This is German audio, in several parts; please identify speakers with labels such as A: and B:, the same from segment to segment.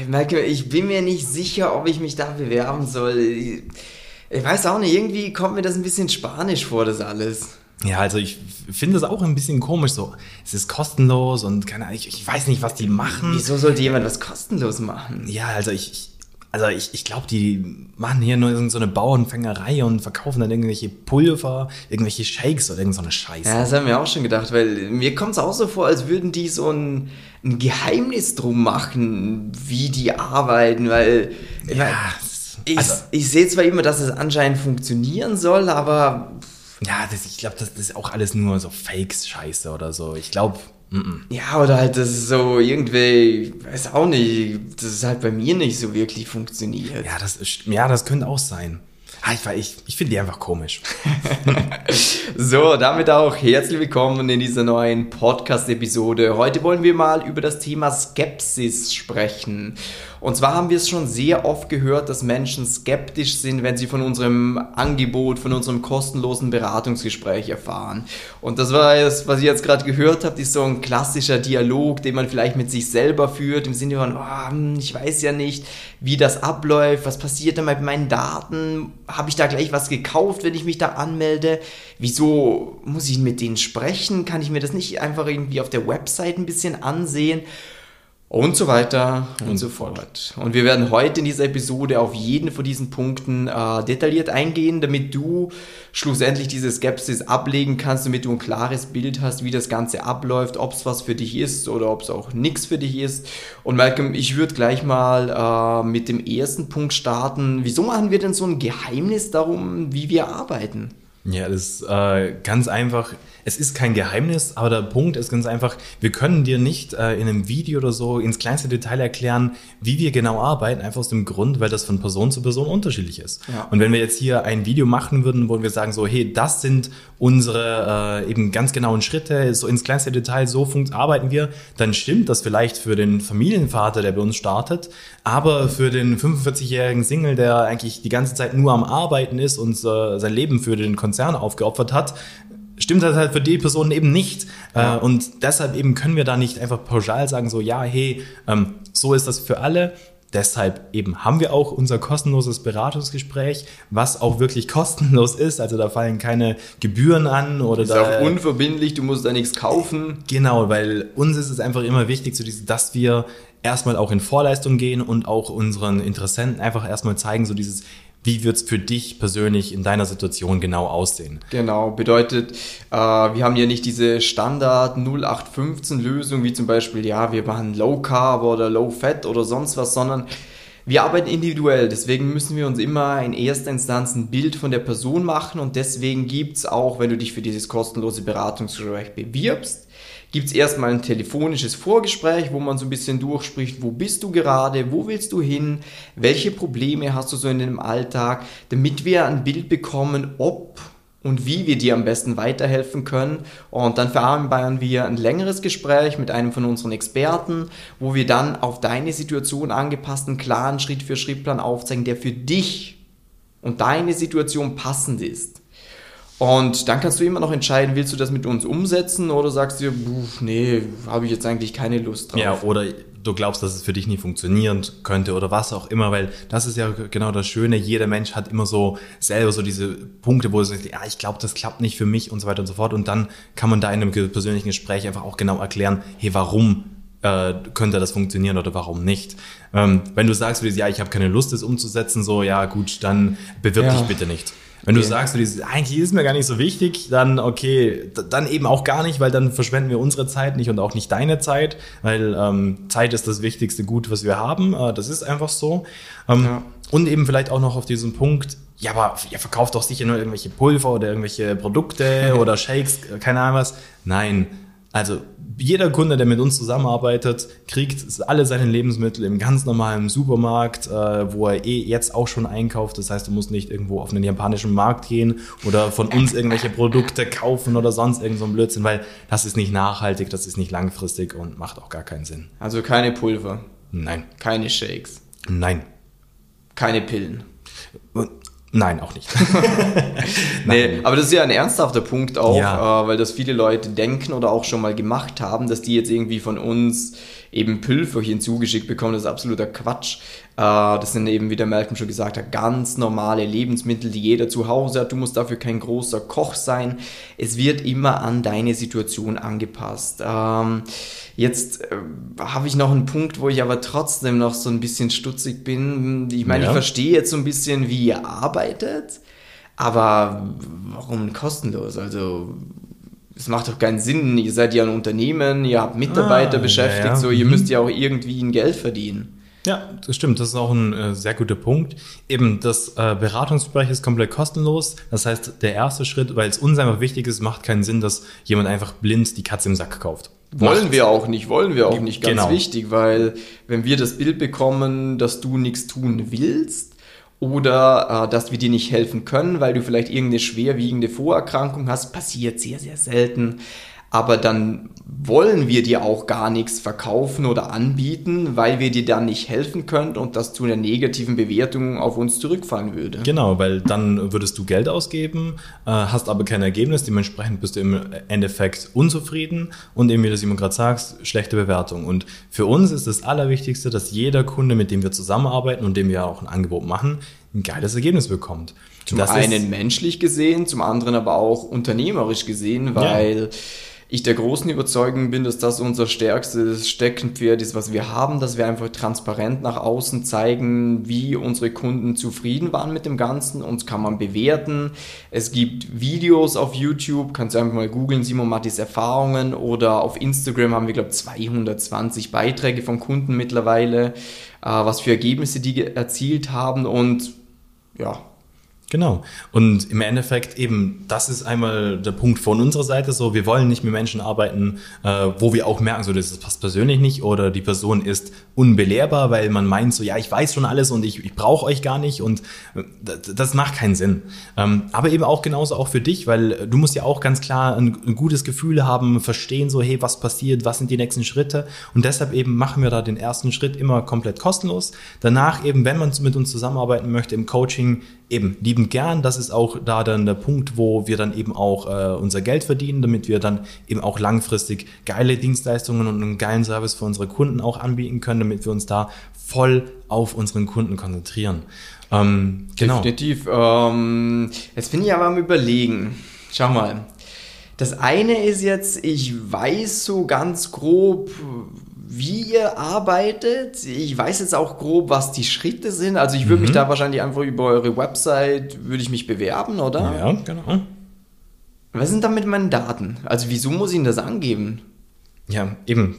A: ich merke, ich bin mir nicht sicher, ob ich mich da bewerben soll. Ich, ich weiß auch nicht, irgendwie kommt mir das ein bisschen spanisch vor, das alles.
B: Ja, also ich finde es auch ein bisschen komisch so. Es ist kostenlos und keine Ahnung, ich, ich weiß nicht, was die machen.
A: Wieso sollte jemand was kostenlos machen?
B: Ja, also ich, ich also ich, ich glaube, die machen hier nur so eine Bauernfängerei und verkaufen dann irgendwelche Pulver, irgendwelche Shakes oder irgendeine so Scheiße.
A: Ja, das haben wir auch schon gedacht, weil mir kommt es auch so vor, als würden die so ein, ein Geheimnis drum machen, wie die arbeiten, weil
B: Ja,
A: ich,
B: also,
A: ich sehe zwar immer, dass es anscheinend funktionieren soll, aber
B: ja das, ich glaube, das, das ist auch alles nur so Fakes-Scheiße oder so. Ich glaube,
A: Ja, oder halt, das ist so irgendwie, weiß auch nicht, dass es halt bei mir nicht so wirklich funktioniert.
B: ja, das, ist, ja, das könnte auch sein. Ah, ich, ich, ich finde die einfach komisch.
A: So, damit auch herzlich willkommen in dieser neuen Podcast-Episode. Heute wollen wir mal über das Thema Skepsis sprechen. Und zwar haben wir es schon sehr oft gehört, dass Menschen skeptisch sind, wenn sie von unserem Angebot, von unserem kostenlosen Beratungsgespräch erfahren. Und das war es, was ich jetzt gerade gehört habe, ist so ein klassischer Dialog, den man vielleicht mit sich selber führt, im Sinne von, oh, ich weiß ja nicht, wie das abläuft, was passiert da mit meinen Daten, habe ich da gleich was gekauft, wenn ich mich da anmelde, wieso muss ich mit denen sprechen, kann ich mir das nicht einfach irgendwie auf der Website ein bisschen ansehen und so weiter und, so fort. Und wir werden heute in dieser Episode auf jeden von diesen Punkten äh, detailliert eingehen, damit du schlussendlich diese Skepsis ablegen kannst, damit du ein klares Bild hast, wie das Ganze abläuft, ob es was für dich ist oder ob es auch nichts für dich ist. Und Malcolm, ich würde gleich mal äh, mit dem ersten Punkt starten. Wieso machen wir denn so ein Geheimnis darum, wie wir arbeiten?
B: Ja, das ist äh, ganz einfach. Es ist kein Geheimnis, aber der Punkt ist ganz einfach, wir können dir nicht äh, in einem Video oder so ins kleinste Detail erklären, wie wir genau arbeiten, einfach aus dem Grund, weil das von Person zu Person unterschiedlich ist.
A: Ja.
B: Und wenn wir jetzt hier ein Video machen würden, wo wir sagen so, hey, das sind unsere äh, eben ganz genauen Schritte, so ins kleinste Detail, so funkt, arbeiten wir, dann stimmt das vielleicht für den Familienvater, der bei uns startet, aber für den 45-jährigen Single, der eigentlich die ganze Zeit nur am Arbeiten ist und äh, sein Leben für den Konzern aufgeopfert hat, stimmt das halt für die Person eben nicht. Äh, und deshalb eben können wir da nicht einfach pauschal sagen, so, ja, hey, ähm, so ist das für alle. Deshalb eben haben wir auch unser kostenloses Beratungsgespräch, was auch wirklich kostenlos ist. Also da fallen keine Gebühren an oder
A: Ist
B: da.
A: auch unverbindlich, du musst da nichts kaufen.
B: Genau, weil uns ist es einfach immer wichtig, so dieses, dass wir erstmal auch in Vorleistung gehen und auch unseren Interessenten einfach erstmal zeigen, so dieses, wie wird's für dich persönlich in deiner Situation genau aussehen.
A: Genau, bedeutet, äh, wir haben ja nicht diese Standard 0815 Lösung, wie zum Beispiel, ja, wir machen Low Carb oder Low Fat oder sonst was, sondern wir arbeiten individuell. Deswegen müssen wir uns immer in erster Instanz ein Bild von der Person machen und deswegen gibt's auch, wenn du dich für dieses kostenlose Beratungsgespräch bewirbst, gibt's erstmal ein telefonisches Vorgespräch, wo man so ein bisschen durchspricht, wo bist du gerade, wo willst du hin, welche Probleme hast du so in deinem Alltag, damit wir ein Bild bekommen, ob und wie wir dir am besten weiterhelfen können. Und dann vereinbaren wir ein längeres Gespräch mit einem von unseren Experten, wo wir dann auf deine Situation angepassten, klaren Schritt-für-Schritt-Plan aufzeigen, der für dich und deine Situation passend ist. Und dann kannst du immer noch entscheiden, willst du das mit uns umsetzen oder sagst du, "Puh, nee, habe ich jetzt eigentlich keine Lust drauf.
B: Ja, oder du glaubst, dass es für dich nicht funktionieren könnte oder was auch immer, weil das ist ja genau das Schöne. Jeder Mensch hat immer so selber so diese Punkte, wo er sagt, ja, ich glaube, das klappt nicht für mich und so weiter und so fort. Und dann kann man da in einem persönlichen Gespräch einfach auch genau erklären, hey, warum äh, könnte das funktionieren oder warum nicht. Ähm, wenn du sagst, ja, ich habe keine Lust, das umzusetzen, so, ja gut, dann bewirb
A: Ja.
B: dich bitte nicht. Wenn du sagst, du dieses, eigentlich ist mir gar nicht so wichtig, dann okay, dann eben auch gar nicht, weil dann verschwenden wir unsere Zeit nicht und auch nicht deine Zeit, weil ähm, Zeit ist das wichtigste Gut, was wir haben. Äh, das ist einfach so. Ähm,
A: Ja.
B: Und eben vielleicht auch noch auf diesen Punkt, ja, aber ihr verkauft doch sicher nur irgendwelche Pulver oder irgendwelche Produkte oder Shakes, äh, keine Ahnung was. Nein, also jeder Kunde, der mit uns zusammenarbeitet, kriegt alle seine Lebensmittel im ganz normalen Supermarkt, äh, wo er eh jetzt auch schon einkauft. Das heißt, du musst nicht irgendwo auf einen japanischen Markt gehen oder von uns irgendwelche Produkte kaufen oder sonst irgend so ein Blödsinn, weil das ist nicht nachhaltig, das ist nicht langfristig und macht auch gar keinen Sinn.
A: Also keine Pulver,
B: Nein,
A: keine Shakes,
B: nein.
A: keine Pillen.
B: Nein, auch nicht.
A: nee, aber das ist ja ein ernsthafter Punkt auch,
B: Ja.
A: äh, weil das viele Leute denken oder auch schon mal gemacht haben, dass die jetzt irgendwie von uns eben Pülferchen zugeschickt bekommen. Das ist absoluter Quatsch. Äh, das sind eben, wie der Malcolm schon gesagt hat, ganz normale Lebensmittel, die jeder zu Hause hat. Du musst dafür kein großer Koch sein. Es wird immer an deine Situation angepasst. Ähm, jetzt äh, habe ich noch einen Punkt, wo ich aber trotzdem noch so ein bisschen stutzig bin. Ich meine,
B: Ja.
A: ich verstehe jetzt so ein bisschen, wie ihr arbeitet, aber warum kostenlos? Also, es macht doch keinen Sinn. Ihr seid ja ein Unternehmen, ihr habt Mitarbeiter
B: Ah,
A: beschäftigt,
B: ja, ja.
A: so ihr
B: Mhm.
A: müsst ja auch irgendwie ein Geld verdienen.
B: Ja, das stimmt. Das ist auch ein äh, sehr guter Punkt. Eben, das äh, Beratungsgespräch ist komplett kostenlos. Das heißt, der erste Schritt, weil es uns einfach wichtig ist, macht keinen Sinn, dass jemand einfach blind die Katze im Sack kauft.
A: Wollen
B: Macht-
A: wir auch nicht, wollen wir auch nicht, ganz
B: Genau.
A: wichtig, weil wenn wir das Bild bekommen, dass du nichts tun willst oder äh, dass wir dir nicht helfen können, weil du vielleicht irgendeine schwerwiegende Vorerkrankung hast, passiert sehr, sehr selten. Aber dann wollen wir dir auch gar nichts verkaufen oder anbieten, weil wir dir dann nicht helfen können und das zu einer negativen Bewertung auf uns zurückfallen würde.
B: Genau, weil dann würdest du Geld ausgeben, äh, hast aber kein Ergebnis, dementsprechend bist du im Endeffekt unzufrieden und eben, wie du es immer gerade sagst, schlechte Bewertung. Und für uns ist das Allerwichtigste, dass jeder Kunde, mit dem wir zusammenarbeiten und dem wir auch ein Angebot machen, ein geiles Ergebnis bekommt.
A: Zum
B: Das
A: einen menschlich gesehen, zum anderen aber auch unternehmerisch gesehen, weil ich der großen Überzeugung bin, dass das unser stärkstes Steckenpferd ist, was wir haben, dass wir einfach transparent nach außen zeigen, wie unsere Kunden zufrieden waren mit dem Ganzen. Uns kann man bewerten. Es gibt Videos auf YouTube, kannst du einfach mal googeln, Simon Mattis Erfahrungen oder auf Instagram haben wir, glaube 220 Beiträge von Kunden mittlerweile, äh, was für Ergebnisse die erzielt haben und ja,
B: Genau. Und im Endeffekt eben, das ist einmal der Punkt von unserer Seite so, wir wollen nicht mit Menschen arbeiten, äh, wo wir auch merken, so das passt persönlich nicht oder die Person ist unbelehrbar, weil man meint so, ja, ich weiß schon alles und ich, ich brauche euch gar nicht und äh, das, macht keinen Sinn. Ähm, aber eben auch genauso auch für dich, weil du musst ja auch ganz klar ein, ein gutes Gefühl haben, verstehen so, hey, was passiert, was sind die nächsten Schritte und deshalb eben machen wir da den ersten Schritt immer komplett kostenlos. Danach eben, wenn man mit uns zusammenarbeiten möchte im Coaching, eben liebend gern. Das ist auch da dann der Punkt, wo wir dann eben auch äh, unser Geld verdienen, damit wir dann eben auch langfristig geile Dienstleistungen und einen geilen Service für unsere Kunden auch anbieten können, damit wir uns da voll auf unseren Kunden konzentrieren. Ähm, genau.
A: Definitiv. Ähm, jetzt bin ich aber am Überlegen. Schau mal. Das eine ist jetzt, ich weiß so ganz grob, wie ihr arbeitet. Ich weiß jetzt auch grob, was die Schritte sind. Also ich würde mich da wahrscheinlich einfach über eure Website, würde ich mich bewerben, oder?
B: Ja, genau.
A: Was sind dann mit meinen Daten? Also wieso muss ich denn das angeben?
B: Ja, eben.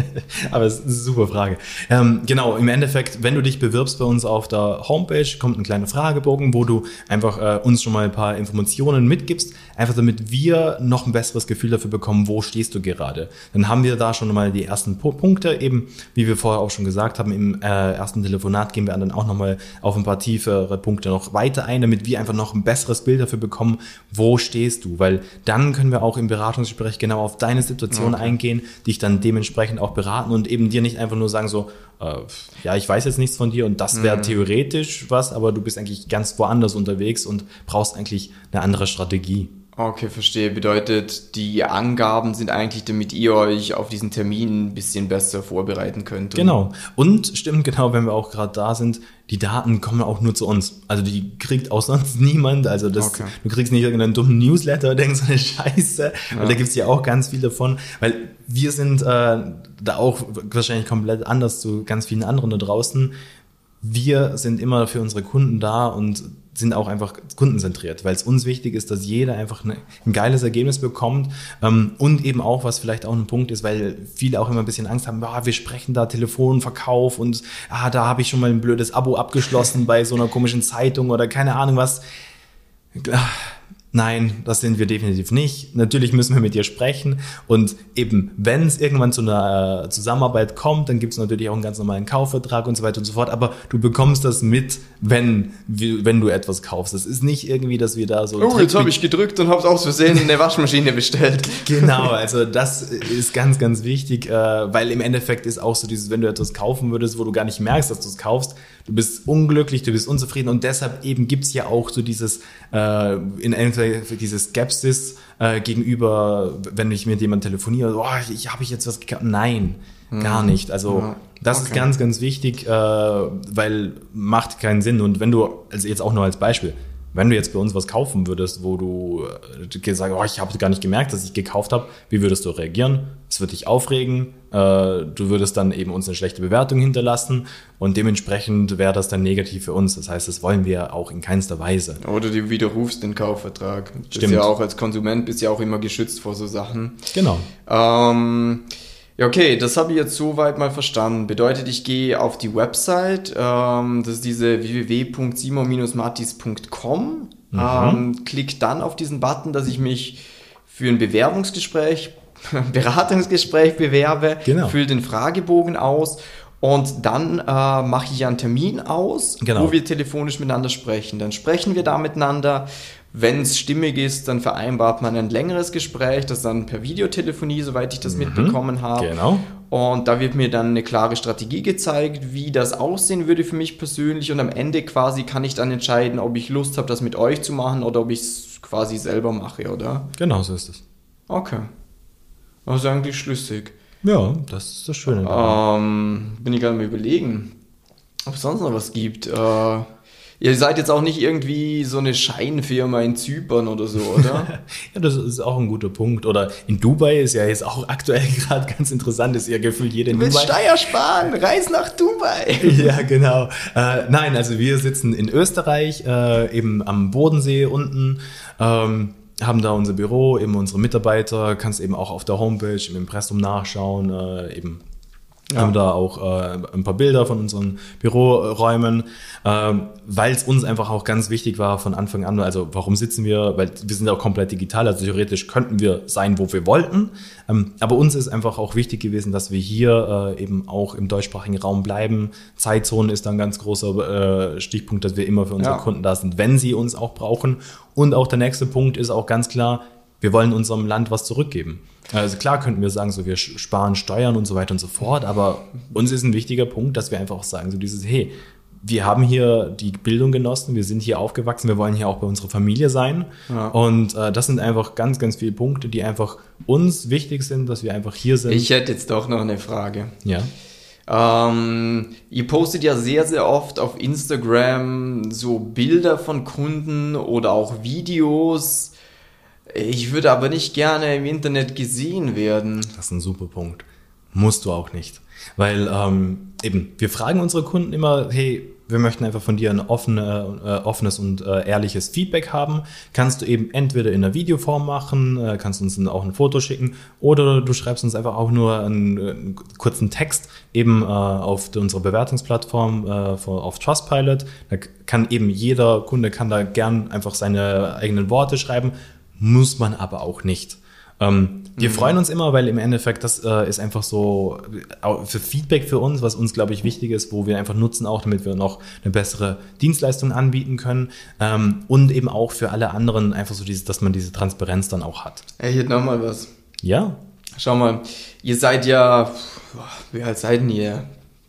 B: Aber es ist eine super Frage. Ähm, genau, im Endeffekt, wenn du dich bewirbst bei uns auf der Homepage, kommt ein kleiner Fragebogen, wo du einfach äh, uns schon mal ein paar Informationen mitgibst, einfach damit wir noch ein besseres Gefühl dafür bekommen, wo stehst du gerade. Dann haben wir da schon mal die ersten Pu Punkte, eben wie wir vorher auch schon gesagt haben, im äh, ersten Telefonat gehen wir dann auch nochmal auf ein paar tiefere Punkte noch weiter ein, damit wir einfach noch ein besseres Bild dafür bekommen, wo stehst du, weil dann können wir auch im Beratungsgespräch genau auf deine Situation eingehen, dich dann dementsprechend auch beraten und eben dir nicht einfach nur sagen so, äh, ja, ich weiß jetzt nichts von dir und das wäre theoretisch was, aber du bist eigentlich ganz woanders unterwegs und brauchst eigentlich eine andere Strategie.
A: Okay, verstehe. Bedeutet, die Angaben sind eigentlich, damit ihr euch auf diesen Termin ein bisschen besser vorbereiten könnt.
B: Genau. Und stimmt genau, wenn wir auch gerade da sind, die Daten kommen auch nur zu uns. Also die kriegt auch sonst niemand. Also das,
A: Okay.
B: du kriegst nicht irgendeinen dummen Newsletter oder so eine Scheiße. Und da gibt's ja auch ganz viel davon. Weil wir sind äh, da auch wahrscheinlich komplett anders zu ganz vielen anderen da draußen. Wir sind immer für unsere Kunden da und sind auch einfach kundenzentriert, weil es uns wichtig ist, dass jeder einfach eine, ein geiles Ergebnis bekommt ähm, und eben auch, was vielleicht auch ein Punkt ist, weil viele auch immer ein bisschen Angst haben, ah, wir sprechen da Telefonverkauf und ah, da habe ich schon mal ein blödes Abo abgeschlossen bei so einer komischen Zeitung oder keine Ahnung was. Nein, das sind wir definitiv nicht. Natürlich müssen wir mit dir sprechen. Und eben, wenn es irgendwann zu einer äh, Zusammenarbeit kommt, dann gibt es natürlich auch einen ganz normalen Kaufvertrag und so weiter und so fort. Aber du bekommst das mit, wenn, wenn du etwas kaufst. Das ist nicht irgendwie, dass wir da so.
A: Oh, jetzt habe ich gedrückt und habe aus Versehen eine Waschmaschine bestellt.
B: genau, also das ist ganz, ganz wichtig, äh, weil im Endeffekt ist auch so dieses, wenn du etwas kaufen würdest, wo du gar nicht merkst, dass du es kaufst, du bist unglücklich, du bist unzufrieden und deshalb eben gibt es ja auch so dieses, äh, in diese Skepsis äh, gegenüber, wenn ich mit jemandem telefoniere, oh, ich, habe ich jetzt was gekauft? Nein, mhm. gar nicht. Also ja. das okay. ist ganz, ganz wichtig, äh, weil macht keinen Sinn. Und wenn du, also jetzt auch nur als Beispiel, wenn du jetzt bei uns was kaufen würdest, wo du äh, sagst, oh, ich habe gar nicht gemerkt, dass ich gekauft habe, wie würdest du reagieren? Es würde dich aufregen, äh, du würdest dann eben uns eine schlechte Bewertung hinterlassen und dementsprechend wäre das dann negativ für uns. Das heißt, das wollen wir auch in keinster Weise.
A: Oder du widerrufst den Kaufvertrag. Stimmt. Ist ja auch als Konsument bist ja auch immer geschützt vor so Sachen.
B: Genau.
A: Ähm, ja, okay, das habe ich jetzt soweit mal verstanden. Bedeutet, ich gehe auf die Website, ähm, das ist diese www.simon-martis.com, mhm. ähm, klick dann auf diesen Button, dass ich mich für ein Bewerbungsgespräch, Beratungsgespräch bewerbe, genau. fülle den Fragebogen aus und dann äh, mache ich einen Termin aus, genau. wo wir telefonisch miteinander sprechen. Dann sprechen wir da miteinander wenn es stimmig ist, dann vereinbart man ein längeres Gespräch, das dann per Videotelefonie, soweit ich das mhm, mitbekommen habe.
B: Genau.
A: Und da wird mir dann eine klare Strategie gezeigt, wie das aussehen würde für mich persönlich. Und am Ende quasi kann ich dann entscheiden, ob ich Lust habe, das mit euch zu machen oder ob ich es quasi selber mache, oder?
B: Genau, so ist es.
A: Okay. Das ist eigentlich schlüssig.
B: Ja, das ist das Schöne.
A: Ähm, bin ich gerade mal überlegen, ob es sonst noch was gibt. Äh, Ihr seid jetzt auch nicht irgendwie so eine Scheinfirma in Zypern oder so, oder?
B: ja, das ist auch ein guter Punkt. Oder in Dubai ist ja jetzt auch aktuell gerade ganz interessant, ist ja gefühlt jeder in
A: du willst Steuer sparen, reis nach Dubai.
B: ja, genau. Äh, nein, also wir sitzen in Österreich, äh, eben am Bodensee unten. Ähm, haben da unser Büro, eben unsere Mitarbeiter, kannst eben auch auf der Homepage im Impressum nachschauen, äh, eben ja. Haben da auch äh, ein paar Bilder von unseren Büroräumen, äh, weil es uns einfach auch ganz wichtig war von Anfang an. Also warum sitzen wir? Weil wir sind auch komplett digital, also theoretisch könnten wir sein, wo wir wollten. Ähm, aber uns ist einfach auch wichtig gewesen, dass wir hier äh, eben auch im deutschsprachigen Raum bleiben. Zeitzone ist da ein ganz großer äh, Stichpunkt, dass wir immer für unsere ja. Kunden da sind, wenn sie uns auch brauchen. Und auch der nächste Punkt ist auch ganz klar, wir wollen unserem Land was zurückgeben. Also klar könnten wir sagen, so wir sparen Steuern und so weiter und so fort, aber uns ist ein wichtiger Punkt, dass wir einfach auch sagen, so dieses, hey, wir haben hier die Bildung genossen, wir sind hier aufgewachsen, wir wollen hier auch bei unserer Familie sein. Ja. Und äh, das sind einfach ganz, ganz viele Punkte, die einfach uns wichtig sind, dass wir einfach hier sind.
A: Ich hätte jetzt doch noch eine Frage.
B: Ja.
A: Ähm, ihr postet ja sehr, sehr oft auf Instagram so Bilder von Kunden oder auch Videos ich würde aber nicht gerne im Internet gesehen werden.
B: Das ist ein super Punkt. Musst du auch nicht. Weil ähm, eben, wir fragen unsere Kunden immer, hey, wir möchten einfach von dir ein offene, äh, offenes und äh, ehrliches Feedback haben. Kannst du eben entweder in einer Videoform machen, äh, kannst uns auch ein Foto schicken oder du schreibst uns einfach auch nur einen, einen kurzen Text eben äh, auf unserer Bewertungsplattform äh, auf Trustpilot. Da kann eben jeder Kunde kann da gern einfach seine eigenen Worte schreiben muss man aber auch nicht. Ähm, wir mhm. freuen uns immer, weil im Endeffekt das äh, ist einfach so äh, für Feedback für uns, was uns, glaube ich, wichtig ist, wo wir einfach nutzen auch, damit wir noch eine bessere Dienstleistung anbieten können ähm, und eben auch für alle anderen einfach so, dieses, dass man diese Transparenz dann auch hat.
A: Hey, hier nochmal was.
B: Ja.
A: Schau mal, ihr seid ja, wie alt seid ihr?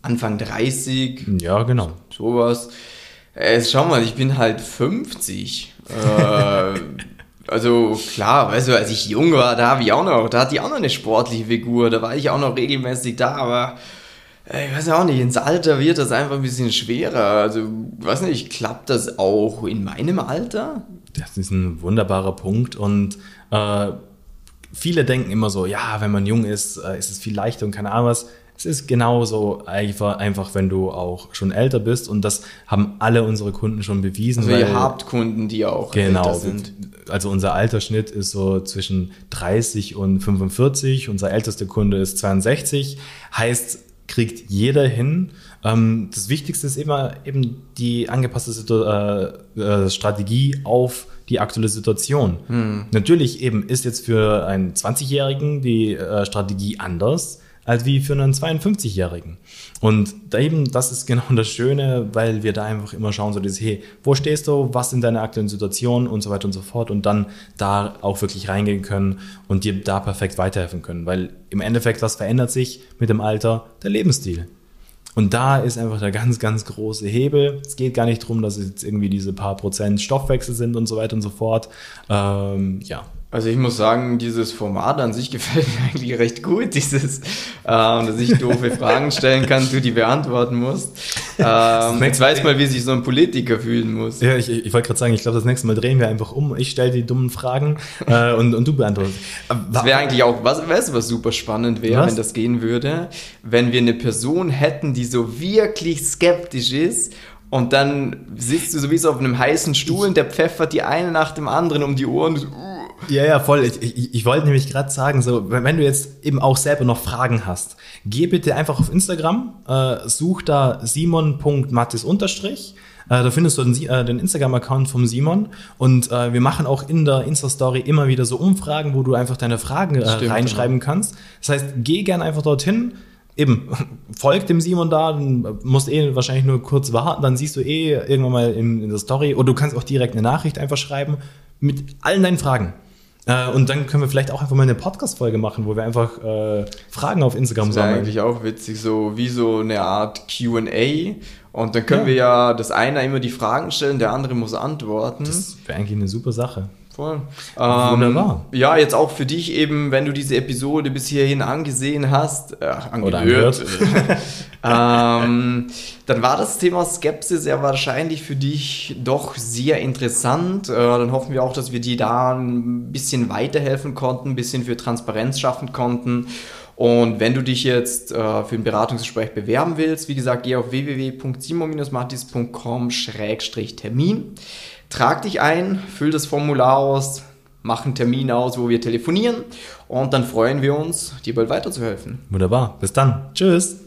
A: Anfang 30?
B: Ja, genau.
A: Sowas. Äh, schau mal, ich bin halt 50. äh, Also klar, weißt du, als ich jung war, da habe ich auch noch, da hatte ich auch noch eine sportliche Figur, da war ich auch noch regelmäßig da, aber ich weiß auch nicht, ins Alter wird das einfach ein bisschen schwerer. Also, weiß nicht, klappt das auch in meinem Alter?
B: Das ist ein wunderbarer Punkt und äh, viele denken immer so, ja, wenn man jung ist, äh, ist es viel leichter und keine Ahnung was. Es ist genauso einfach, einfach, wenn du auch schon älter bist und das haben alle unsere Kunden schon bewiesen.
A: Also ihr habt Kunden, die auch
B: genau, älter sind. Also unser Altersschnitt ist so zwischen 30 und 45. Unser ältester Kunde ist 62. Heißt, kriegt jeder hin. Ähm, das Wichtigste ist immer eben die angepasste äh, äh, Strategie auf die aktuelle Situation. Hm. Natürlich eben ist jetzt für einen 20-Jährigen die äh, Strategie anders als wie für einen 52-Jährigen. Und da eben, das ist genau das Schöne, weil wir da einfach immer schauen, so dieses, hey, wo stehst du, was sind deine aktuellen Situationen und so weiter und so fort und dann da auch wirklich reingehen können und dir da perfekt weiterhelfen können. Weil im Endeffekt, was verändert sich mit dem Alter? Der Lebensstil. Und da ist einfach der ganz, ganz große Hebel. Es geht gar nicht darum, dass es jetzt irgendwie diese paar Prozent Stoffwechsel sind und so weiter und so fort. Ähm, ja,
A: also ich muss sagen, dieses Format an sich gefällt mir eigentlich recht gut, dieses, ähm, dass ich doofe Fragen stellen kann, du die beantworten musst. Ähm, jetzt weiß mal, wie sich so ein Politiker fühlen muss.
B: Ja, ich, ich wollte gerade sagen, ich glaube, das nächste Mal drehen wir einfach um. Ich stelle die dummen Fragen äh, und, und du beantwortest.
A: Das wäre eigentlich auch, was, weißt du, was super spannend wäre, wenn das gehen würde? Wenn wir eine Person hätten, die so wirklich skeptisch ist und dann sitzt du sowieso auf einem heißen Stuhl und der pfeffert die eine nach dem anderen um die Ohren. So, uh,
B: ja, ja, voll. Ich, ich, ich wollte nämlich gerade sagen, so, wenn du jetzt eben auch selber noch Fragen hast, geh bitte einfach auf Instagram, äh, such da simon.mattis unterstrich. Äh, da findest du den, äh, den Instagram-Account vom Simon und äh, wir machen auch in der Insta-Story immer wieder so Umfragen, wo du einfach deine Fragen äh, Stimmt, reinschreiben genau. kannst. Das heißt, geh gern einfach dorthin, eben, folgt dem Simon da, dann musst eh wahrscheinlich nur kurz warten, dann siehst du eh irgendwann mal in, in der Story oder du kannst auch direkt eine Nachricht einfach schreiben mit allen deinen Fragen. Äh, und dann können wir vielleicht auch einfach mal eine Podcast-Folge machen, wo wir einfach äh, Fragen auf Instagram
A: das sammeln. Das eigentlich auch witzig, so wie so eine Art QA. Und dann können ja. wir ja das einer immer die Fragen stellen, der andere muss antworten.
B: Das wäre eigentlich eine super Sache.
A: Voll. Ähm, Wunderbar. Ja, jetzt auch für dich eben, wenn du diese Episode bis hierhin angesehen hast, äh, angehört, ähm, dann war das Thema Skepsis ja wahrscheinlich für dich doch sehr interessant. Äh, dann hoffen wir auch, dass wir dir da ein bisschen weiterhelfen konnten, ein bisschen für Transparenz schaffen konnten. Und wenn du dich jetzt äh, für ein Beratungsgespräch bewerben willst, wie gesagt, geh auf www.simon-martis.com-termin. Trag dich ein, füll das Formular aus, mach einen Termin aus, wo wir telefonieren und dann freuen wir uns, dir bald weiterzuhelfen.
B: Wunderbar. Bis dann. Tschüss.